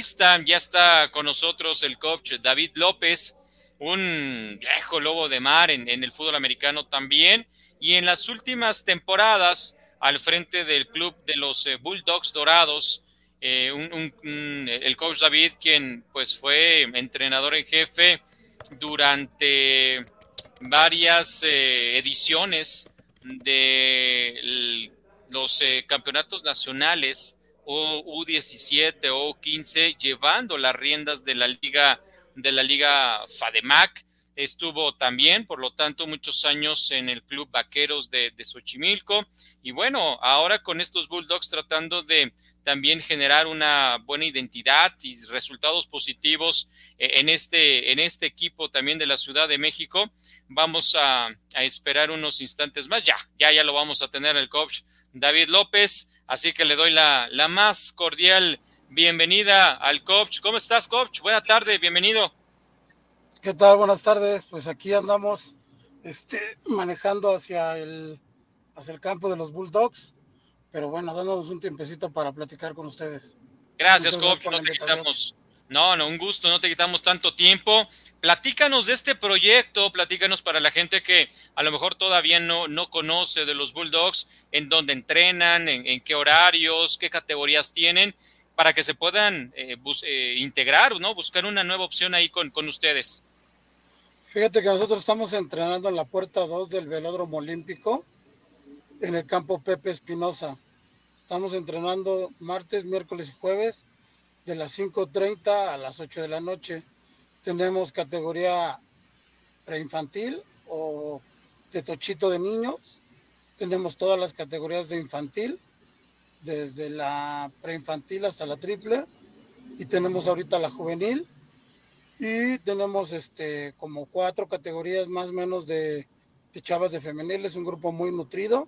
Ya está con nosotros el coach David López, un viejo lobo de mar en, el fútbol americano también. Y en las últimas temporadas, al frente del club de los eh, Bulldogs Dorados, eh, el coach David, quien pues fue entrenador en jefe durante varias eh, ediciones de los campeonatos nacionales o U17 o U15 llevando las riendas de la liga de la liga FADEMAC. Estuvo también, por lo tanto, muchos años en el Club Vaqueros de, de Xochimilco. Y bueno, ahora con estos Bulldogs tratando de también generar una buena identidad y resultados positivos eh, en este, en este equipo también de la Ciudad de México. Vamos a, a esperar unos instantes más. Ya, ya, ya lo vamos a tener el coach David López. Así que le doy la, la más cordial bienvenida al coach. ¿Cómo estás, coach? Buena tarde, bienvenido. ¿Qué tal? Buenas tardes. Pues aquí andamos este, manejando hacia el, hacia el campo de los Bulldogs, pero bueno, dándonos un tiempecito para platicar con ustedes. Gracias, coach. No te quitamos. No, no, un gusto, no te quitamos tanto tiempo. Platícanos de este proyecto, platícanos para la gente que a lo mejor todavía no, no conoce de los Bulldogs, en dónde entrenan, en, qué horarios, qué categorías tienen, para que se puedan eh, eh, integrar, ¿no? Buscar una nueva opción ahí con, con ustedes. Fíjate que nosotros estamos entrenando en la puerta 2 del velódromo olímpico, en el campo Pepe Espinosa. Estamos entrenando martes, miércoles y jueves de las 5.30 a las 8 de la noche tenemos categoría preinfantil o de tochito de niños. Tenemos todas las categorías de infantil, desde la preinfantil hasta la triple. Y tenemos ahorita la juvenil. Y tenemos este como cuatro categorías más o menos de, de chavas de femenil. Es un grupo muy nutrido.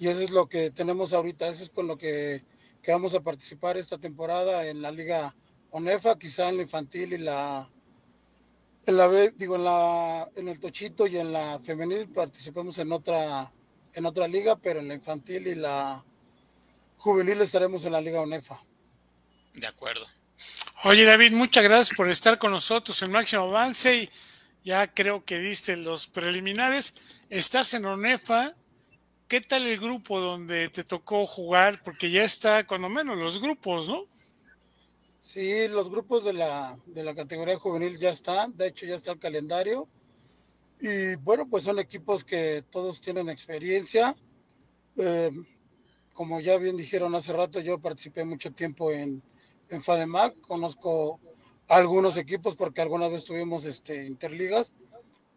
Y eso es lo que tenemos ahorita. Eso es con lo que, que vamos a participar esta temporada en la Liga ONEFA, quizá en la infantil y la en la digo en la en el tochito y en la femenil participamos en otra en otra liga, pero en la infantil y la juvenil estaremos en la liga UNEFA. De acuerdo. Oye David, muchas gracias por estar con nosotros en Máximo Avance y ya creo que diste los preliminares. Estás en ONEFA. ¿Qué tal el grupo donde te tocó jugar? Porque ya está, cuando menos, los grupos, ¿no? Sí, los grupos de la, de la categoría juvenil ya están, de hecho ya está el calendario. Y bueno, pues son equipos que todos tienen experiencia. Eh, como ya bien dijeron hace rato, yo participé mucho tiempo en, en FADEMAC, conozco algunos equipos porque alguna vez tuvimos este, interligas,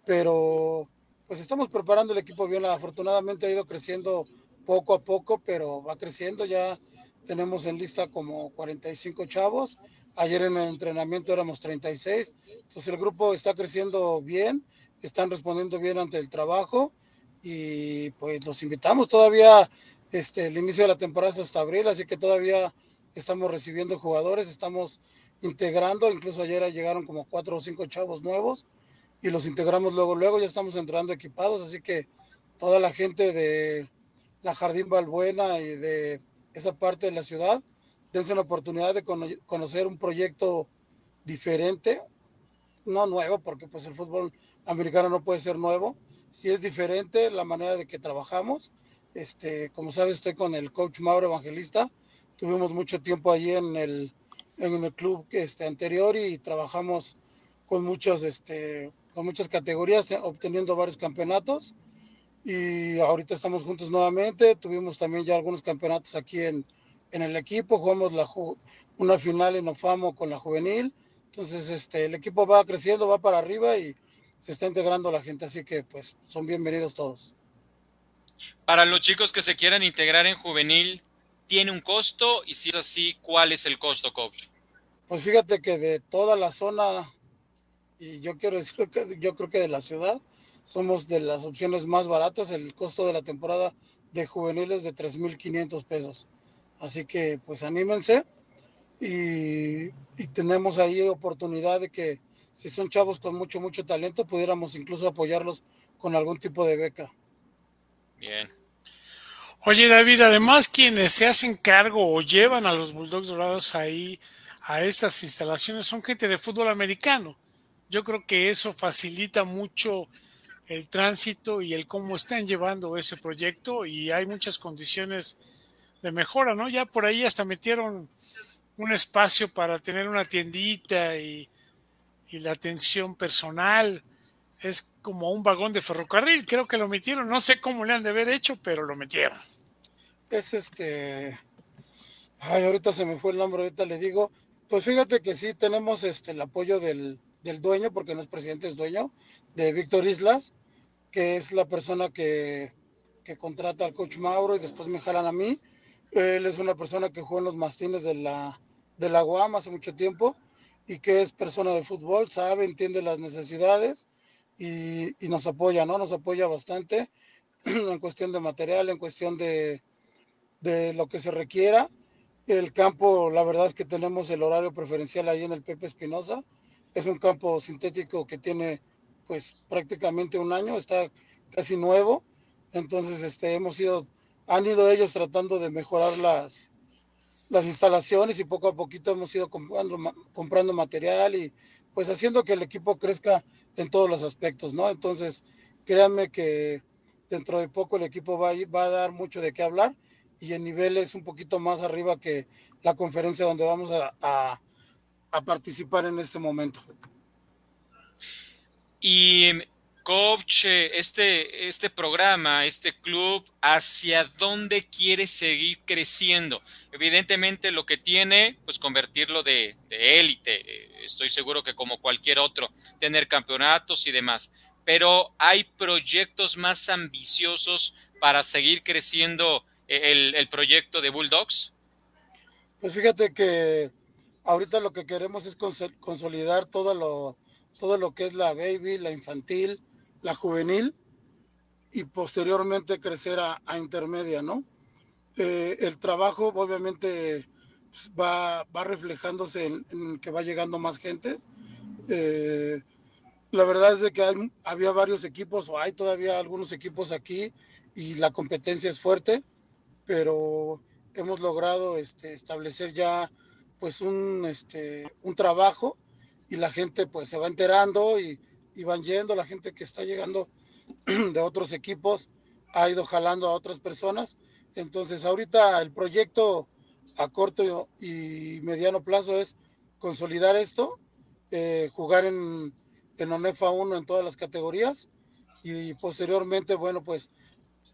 pero pues estamos preparando el equipo bien. Afortunadamente ha ido creciendo poco a poco, pero va creciendo ya tenemos en lista como 45 chavos. Ayer en el entrenamiento éramos 36. Entonces el grupo está creciendo bien, están respondiendo bien ante el trabajo y pues los invitamos todavía. Este, el inicio de la temporada es hasta abril, así que todavía estamos recibiendo jugadores, estamos integrando, incluso ayer llegaron como cuatro o cinco chavos nuevos y los integramos luego, luego ya estamos entrando equipados, así que toda la gente de la Jardín Balbuena y de esa parte de la ciudad, dense la oportunidad de conocer un proyecto diferente, no nuevo, porque pues el fútbol americano no puede ser nuevo, si es diferente la manera de que trabajamos. Este, como sabes, estoy con el coach Mauro Evangelista. Tuvimos mucho tiempo allí en el, en el club este, anterior y trabajamos con muchas, este, con muchas categorías, obteniendo varios campeonatos y ahorita estamos juntos nuevamente. Tuvimos también ya algunos campeonatos aquí en, en el equipo, jugamos la, una final en Ofamo con la juvenil. Entonces, este, el equipo va creciendo, va para arriba y se está integrando la gente, así que pues son bienvenidos todos. Para los chicos que se quieran integrar en juvenil, ¿tiene un costo? Y si es así, ¿cuál es el costo, coach? Pues fíjate que de toda la zona, y yo quiero decir que yo creo que de la ciudad, somos de las opciones más baratas. El costo de la temporada de juveniles de 3.500 pesos. Así que pues anímense y, y, tenemos ahí oportunidad de que si son chavos con mucho, mucho talento, pudiéramos incluso apoyarlos con algún tipo de beca. Bien. Oye David, además quienes se hacen cargo o llevan a los Bulldogs Dorados ahí a estas instalaciones son gente de fútbol americano. Yo creo que eso facilita mucho el tránsito y el cómo están llevando ese proyecto y hay muchas condiciones de mejora, ¿no? Ya por ahí hasta metieron un espacio para tener una tiendita y, la atención personal. Es como un vagón de ferrocarril, creo que lo metieron, no sé cómo le han de haber hecho, pero lo metieron. Es este, ay, ahorita se me fue el nombre, ahorita le digo, pues fíjate que sí tenemos este el apoyo del, del dueño, porque no es presidente, es dueño, de Víctor Islas, que es la persona que, que contrata al coach Mauro y después me jalan a mí. Él es una persona que jugó en los mastines de la, de la Guam hace mucho tiempo y que es persona de fútbol, sabe, entiende las necesidades y, y nos apoya, ¿no? Nos apoya bastante en cuestión de material, en cuestión de, de lo que se requiera. El campo, la verdad es que tenemos el horario preferencial ahí en el Pepe Espinosa. Es un campo sintético que tiene pues prácticamente un año, está casi nuevo. Entonces, este, hemos ido, han ido ellos tratando de mejorar las, las instalaciones y poco a poquito hemos ido comprando, comprando material y pues haciendo que el equipo crezca en todos los aspectos, ¿no? Entonces, créanme que dentro de poco el equipo va va a dar mucho de qué hablar y en niveles un poquito más arriba que la conferencia donde vamos a, a participar en este momento. Y coach, este, este programa, este club, ¿hacia dónde quiere seguir creciendo? Evidentemente lo que tiene, pues convertirlo de, de élite, estoy seguro que como cualquier otro, tener campeonatos y demás, pero hay proyectos más ambiciosos para seguir creciendo el, el proyecto de Bulldogs. Pues fíjate que ahorita lo que queremos es consolidar todo lo, todo lo que es la baby, la infantil, la juvenil y posteriormente crecer a, a intermedia, ¿no? Eh, el trabajo obviamente pues, va, va, reflejándose en, que va llegando más gente. Eh, la verdad es de que hay, había varios equipos o hay todavía algunos equipos aquí y la competencia es fuerte, pero hemos logrado este, establecer ya pues un, este, un trabajo y la gente pues se va enterando y, y, van yendo, la gente que está llegando de otros equipos ha ido jalando a otras personas. Entonces ahorita el proyecto a corto y mediano plazo es consolidar esto, eh, jugar en, en ONEFA 1 en todas las categorías y posteriormente, bueno, pues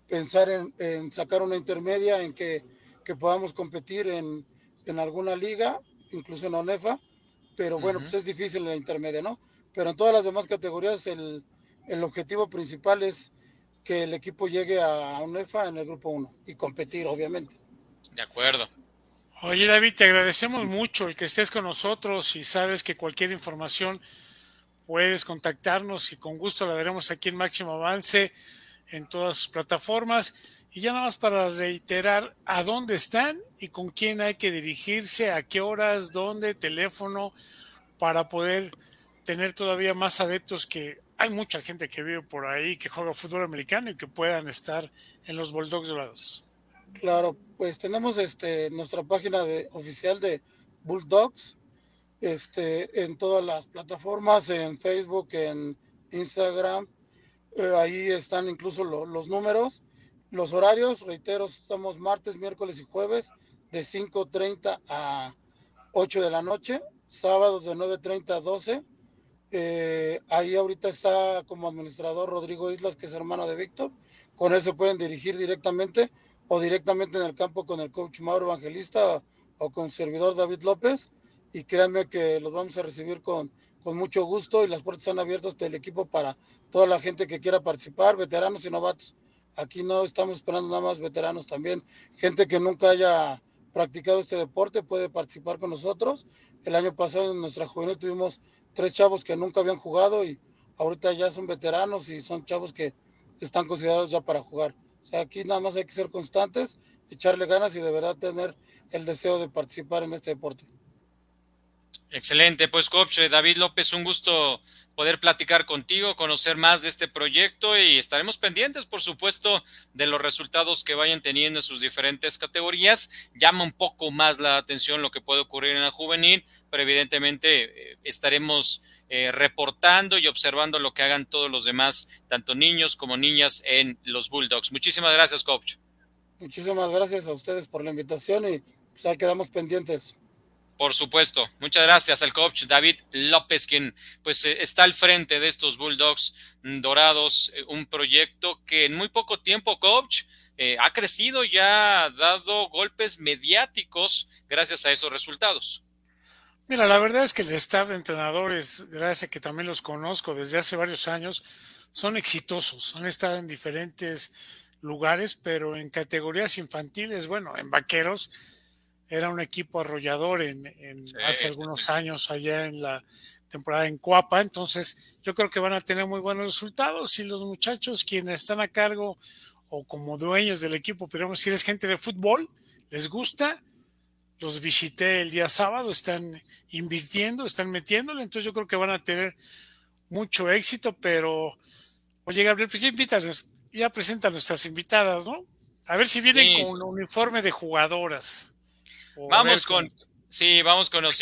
pensar en, en sacar una intermedia en que, que podamos competir en, en, alguna liga, incluso en ONEFA, pero bueno, uh -huh. pues es difícil en la intermedia, ¿no? Pero en todas las demás categorías el, el objetivo principal es que el equipo llegue a UNEFA en el grupo 1 y competir, obviamente. De acuerdo. Oye, David, te agradecemos mucho el que estés con nosotros y sabes que cualquier información puedes contactarnos y con gusto la veremos aquí en Máximo Avance en todas sus plataformas. Y ya nada más para reiterar a dónde están y con quién hay que dirigirse, a qué horas, dónde, teléfono, para poder tener todavía más adeptos que hay mucha gente que vive por ahí, que juega fútbol americano y que puedan estar en los Bulldogs Dorados. Claro, pues tenemos este nuestra página de, oficial de Bulldogs este, en todas las plataformas, en Facebook, en Instagram. Eh, ahí están incluso lo, los números, los horarios. Reitero, estamos martes, miércoles y jueves de 5.30 a 8 de la noche, sábados de 9.30 a 12 eh, ahí ahorita está como administrador Rodrigo Islas, que es hermano de Víctor. Con él se pueden dirigir directamente o directamente en el campo con el coach Mauro Evangelista o, o con servidor David López. Y créanme que los vamos a recibir con, mucho gusto y las puertas están abiertas del equipo para toda la gente que quiera participar, veteranos y novatos. Aquí no estamos esperando nada más veteranos también, gente que nunca haya practicado este deporte puede participar con nosotros. El año pasado en nuestra juvenil tuvimos tres chavos que nunca habían jugado y ahorita ya son veteranos y son chavos que están considerados ya para jugar. O sea, aquí nada más hay que ser constantes, echarle ganas y de verdad tener el deseo de participar en este deporte. Excelente, pues coach David López, un gusto poder platicar contigo, conocer más de este proyecto y estaremos pendientes, por supuesto, de los resultados que vayan teniendo en sus diferentes categorías. Llama un poco más la atención lo que puede ocurrir en la juvenil, pero evidentemente eh, estaremos eh, reportando y observando lo que hagan todos los demás, tanto niños como niñas en los Bulldogs. Muchísimas gracias, coach. Muchísimas gracias a ustedes por la invitación y pues quedamos pendientes. Por supuesto. Muchas gracias al coach David López, quien pues eh, está al frente de estos Bulldogs dorados, eh, un proyecto que en muy poco tiempo, coach, eh, ha crecido y ha dado golpes mediáticos gracias a esos resultados. Mira, la verdad es que el staff de entrenadores, gracias a que también los conozco desde hace varios años, son exitosos. Han estado en diferentes lugares, pero en categorías infantiles, bueno, en vaqueros, era un equipo arrollador en, hace algunos años allá en la temporada en Cuapa, entonces yo creo que van a tener muy buenos resultados y los muchachos quienes están a cargo o como dueños del equipo, podríamos decir, es gente de fútbol, les gusta, los visité el día sábado, están invirtiendo, están metiéndole, entonces yo creo que van a tener mucho éxito, pero oye Gabriel, pues ya, invítanos, ya presenta a nuestras invitadas, ¿no? A ver si vienen con un uniforme de jugadoras. Vamos con, sí, vamos con los